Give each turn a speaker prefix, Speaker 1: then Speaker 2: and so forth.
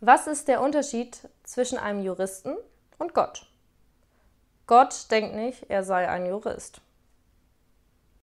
Speaker 1: Was ist der Unterschied zwischen einem Juristen und Gott? Gott denkt nicht, er sei ein Jurist.